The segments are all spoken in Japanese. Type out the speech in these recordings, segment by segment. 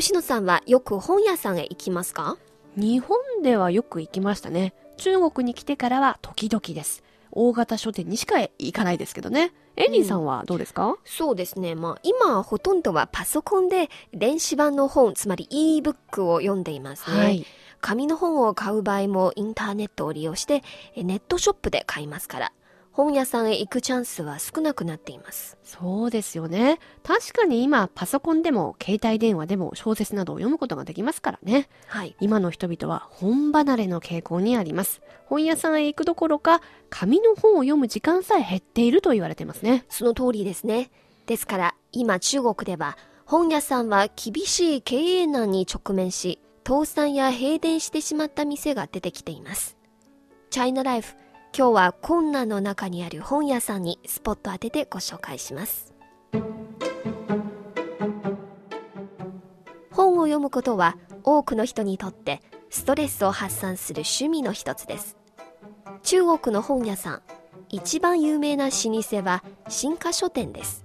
吉野さんはよく本屋さんへ行きますか？日本ではよく行きましたね。中国に来てからは時々です。大型書店にしか行かないですけどね。エリーさんはどうですか、そうですね。まあ、今ほとんどはパソコンで電子版の本、つまり e-book を読んでいますね。はい。紙の本を買う場合もインターネットを利用してえネットショップで買いますから、本屋さんへ行くチャンスは少なくなっています。そうですよね。確かに今、パソコンでも携帯電話でも小説などを読むことができますからね。はい。今の人々は本離れの傾向にあります。本屋さんへ行くどころか、紙の本を読む時間さえ減っていると言われてますね。その通りですね。ですから、今中国では本屋さんは厳しい経営難に直面し、倒産や閉店してしまった店が出てきています。チャイナライフ、今日は困難の中にある本屋さんにスポット当ててご紹介します。本を読むことは多くの人にとってストレスを発散する趣味の一つです。中国の本屋さん、一番有名な老舗は新華書店です。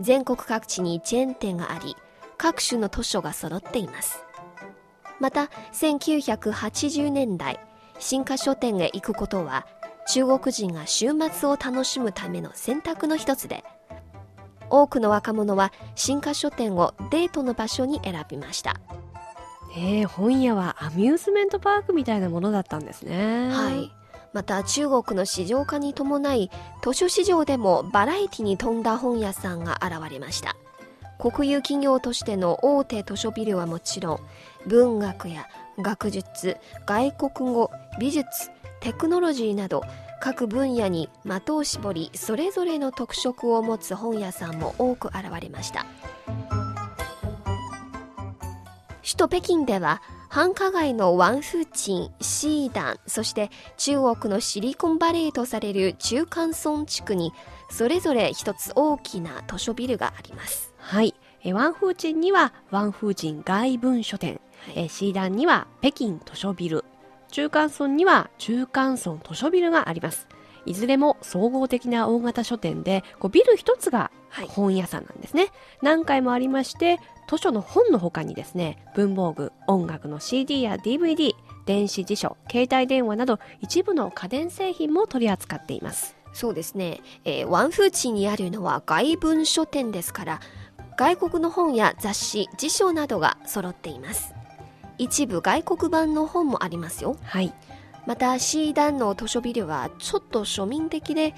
全国各地にチェーン店があり、各種の図書が揃っています。また、1980年代、新華書店へ行くことは、中国人が週末を楽しむための選択の一つで、多くの若者は新華書店をデートの場所に選びました。えー、本屋はアミューズメントパークみたいなものだったんですね。はい。また中国の市場化に伴い図書市場でもバラエティに富んだ本屋さんが現れました国有企業としての大手図書ビルはもちろん文学や学術外国語美術テクノロジーなど各分野に的を絞りそれぞれの特色を持つ本屋さんも多く現れました首都北京では繁華街のワンフーチン、シーダン、そして中国のシリコンバレーとされる中間村地区にそれぞれ一つ大きな図書ビルがあります。はい。えーワンフーチンにはワンフーチン外文書店、えーシーダンには北京図書ビル、中間村には中間村図書ビルがあります。いずれも総合的な大型書店で、こうビル一つがはい本屋さんなんですね。何回もありまして、図書の本の他にですね、文房具、音楽の CD や DVD、電子辞書、携帯電話など一部の家電製品も取り扱っています。そうですね、えーワンフーチンにあるのは外文書店ですから外国の本や雑誌辞書などが揃っています一部外国版の本もありますよはい。また C 段の図書ビルはちょっと庶民的で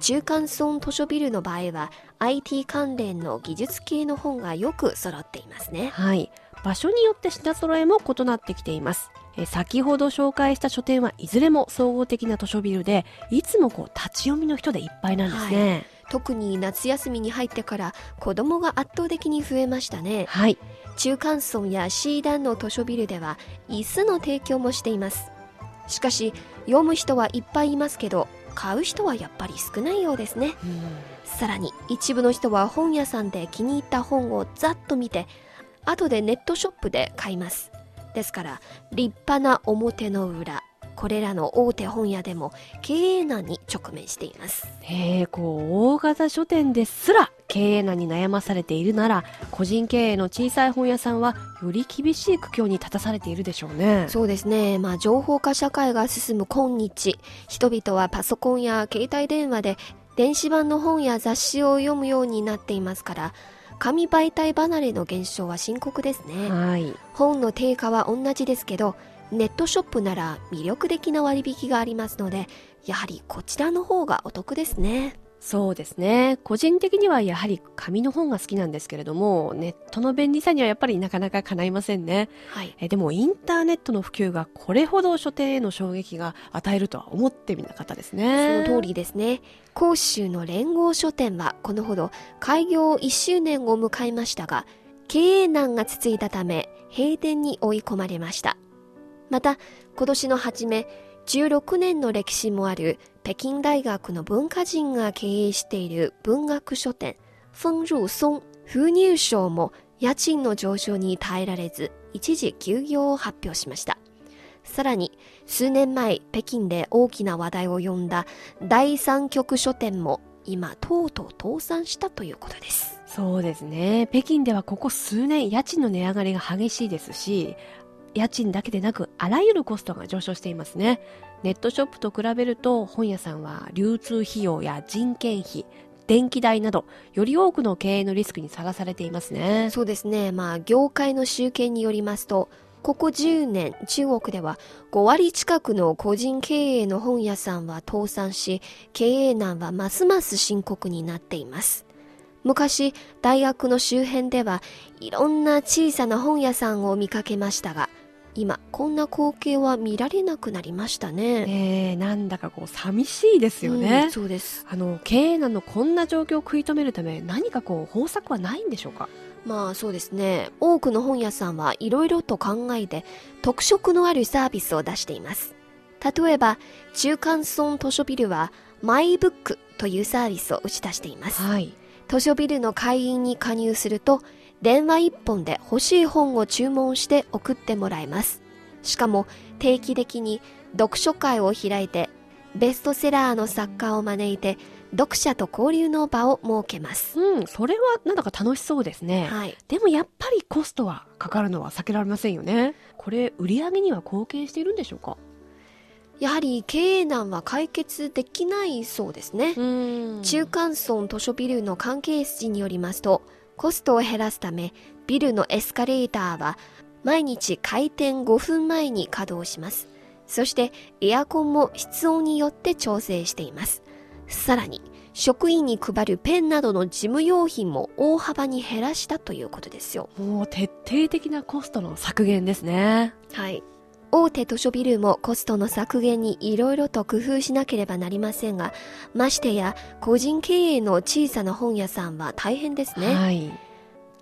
中間村図書ビルの場合は IT 関連の技術系の本がよく揃っていますねはい。場所によって品揃えも異なってきています。え先ほど紹介した書店はいずれも総合的な図書ビルで、いつもこう立ち読みの人でいっぱいなんですね。特に夏休みに入ってから子供が圧倒的に増えましたね。はい。中間村や C 段の図書ビルでは椅子の提供もしています。しかし読む人はいっぱいいますけど買う人はやっぱり少ないようですね。さらに一部の人は本屋さんで気に入った本をざっと見て後でネットショップで買います。ですから立派な表の裏これらの大手本屋でも経営難に直面していますへえ、こう、大型書店ですら経営難に悩まされているなら、個人経営の小さい本屋さんは、より厳しい苦境に立たされているでしょうね。そうですねまあ情報化社会が進む今日人々はパソコンや携帯電話で電子版の本や雑誌を読むようになっていますから紙媒体離れの減少は深刻ですね、はい。本の定価は同じですけどネットショップなら魅力的な割引がありますのでやはりこちらの方がお得ですねそうですね。個人的にはやはり紙の本が好きなんですけれども、ネットの便利さにはやっぱりなかなか叶いませんね。はいえでもインターネットの普及がこれほど書店への衝撃が与えるとは思ってみなかったですそね。の通りですね広州の連合書店はこのほど開業1周年を迎えましたが経営難が続いたため閉店に追い込まれましたまた今年の初め16年の歴史もある北京大学の文化人が経営している文学書店風入松風入賞も家賃の上昇に耐えられず一時休業を発表しましたさらに数年前北京で大きな話題を呼んだ第三極書店も今とうとう倒産したということですそうですね。北京ではここ数年家賃の値上がりが激しいですし、家賃だけでなくあらゆるコストが上昇していますね。ネットショップと比べると本屋さんは流通費用や人件費、電気代など、より多くの経営のリスクにさらされていますね。そうですね。まあ、業界の集計によりますと、ここ10年、中国では5割近くの個人経営の本屋さんは倒産し、経営難はますます深刻になっています。昔、大学の周辺ではいろんな小さな本屋さんを見かけましたが、今こんな光景は見られなくなりましたね。えー、なんだかこう寂しいですよね。うん、そうです。あの経営難のこんな状況を食い止めるため何かこう方策はないんでしょうか？まあそうですね。多くの本屋さんはいろいろと考えて特色のあるサービスを出しています。例えば中間村図書ビルはマイブックというサービスを打ち出しています。はい、図書ビルの会員に加入すると電話一本で欲しい本を注文して送ってもらえます。しかも定期的に読書会を開いてベストセラーの作家を招いて読者と交流の場を設けます。うん、それはなんだか楽しそうですね。はい。でもやっぱりコストはかかるのは避けられませんよね。これ売り上げには貢献しているんでしょうか？やはり経営難は解決できないそうですね。中間村図書ビルの関係筋によりますと、コストを減らすため、ビルのエスカレーターは毎日開店5分前に稼働します。そしてエアコンも室温によって調整しています。さらに職員に配るペンなどの事務用品も大幅に減らしたということですよ。もう徹底的なコストの削減ですね。はい。大手図書ビルもコストの削減にいろいろと工夫しなければなりませんが、ましてや個人経営の小さな本屋さんは大変ですね。はい。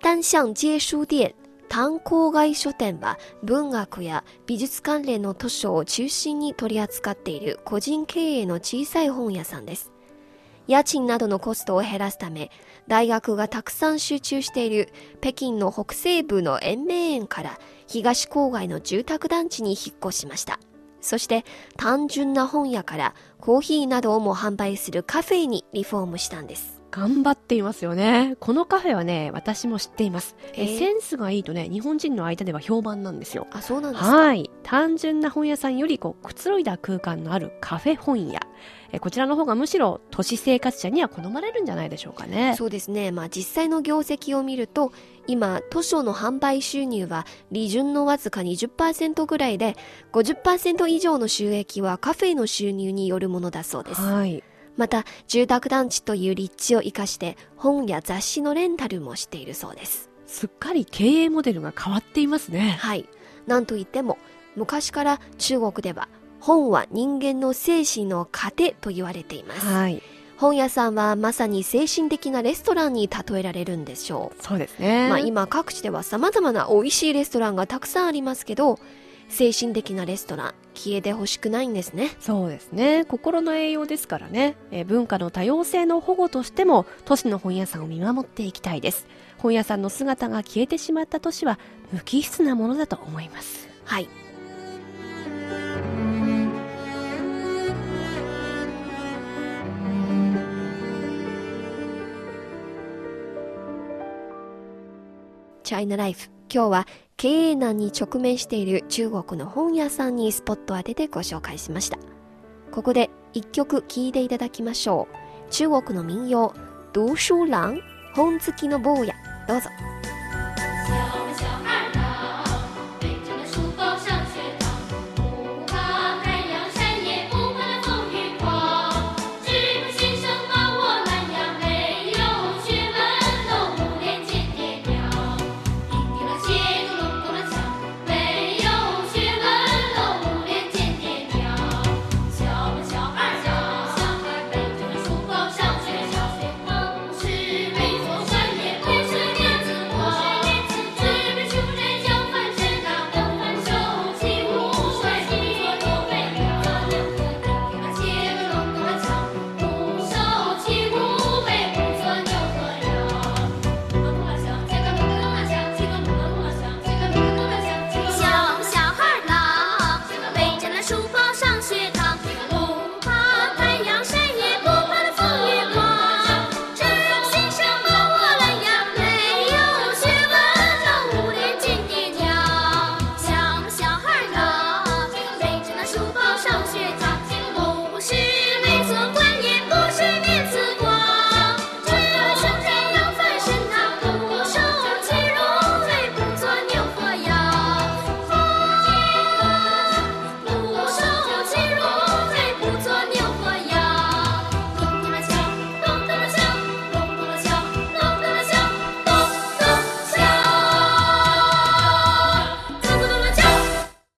单向街書店、単行街書店は文学や美術関連の図書を中心に取り扱っている個人経営の小さい本屋さんです。家賃などのコストを減らすため、大学がたくさん集中している北京の北西部の延命園から東郊外の住宅団地に引っ越しました。そして単純な本屋からコーヒーなどをも販売するカフェにリフォームしたんです。頑張っていますよね。このカフェはね、私も知っています。えー、センスがいいとね、日本人の間では評判なんですよ。あ、そうなんですか？はい。単純な本屋さんよりこう、くつろいだ空間のあるカフェ本屋。えこちらの方がむしろ都市生活者には好まれるんじゃないでしょうかね。そうですね。まあ実際の業績を見ると、今、図書の販売収入は利潤のわずか20%ぐらいで、50%以上の収益はカフェの収入によるものだそうです。はい。また、住宅団地という立地を生かして本や雑誌のレンタルもしているそうです。すっかり経営モデルが変わっていますね。はい。なんといっても、昔から中国では本は人間の精神の糧と言われています。はい。本屋さんはまさに精神的なレストランに例えられるんでしょう。そうですね。まあ今各地では様々な美味しいレストランがたくさんありますけど、精神的なレストラン消えてほしくないんですね。そうですね。心の栄養ですからね、え文化の多様性の保護としても都市の本屋さんを見守っていきたいです。本屋さんの姿が消えてしまった都市は無機質なものだと思います。はい。チャイナライフ今日は経営難に直面している中国の本屋さんにスポットを当ててご紹介しました。ここで一曲聴いていただきましょう。中国の民謡「读書郎本好きの坊や」どうぞ。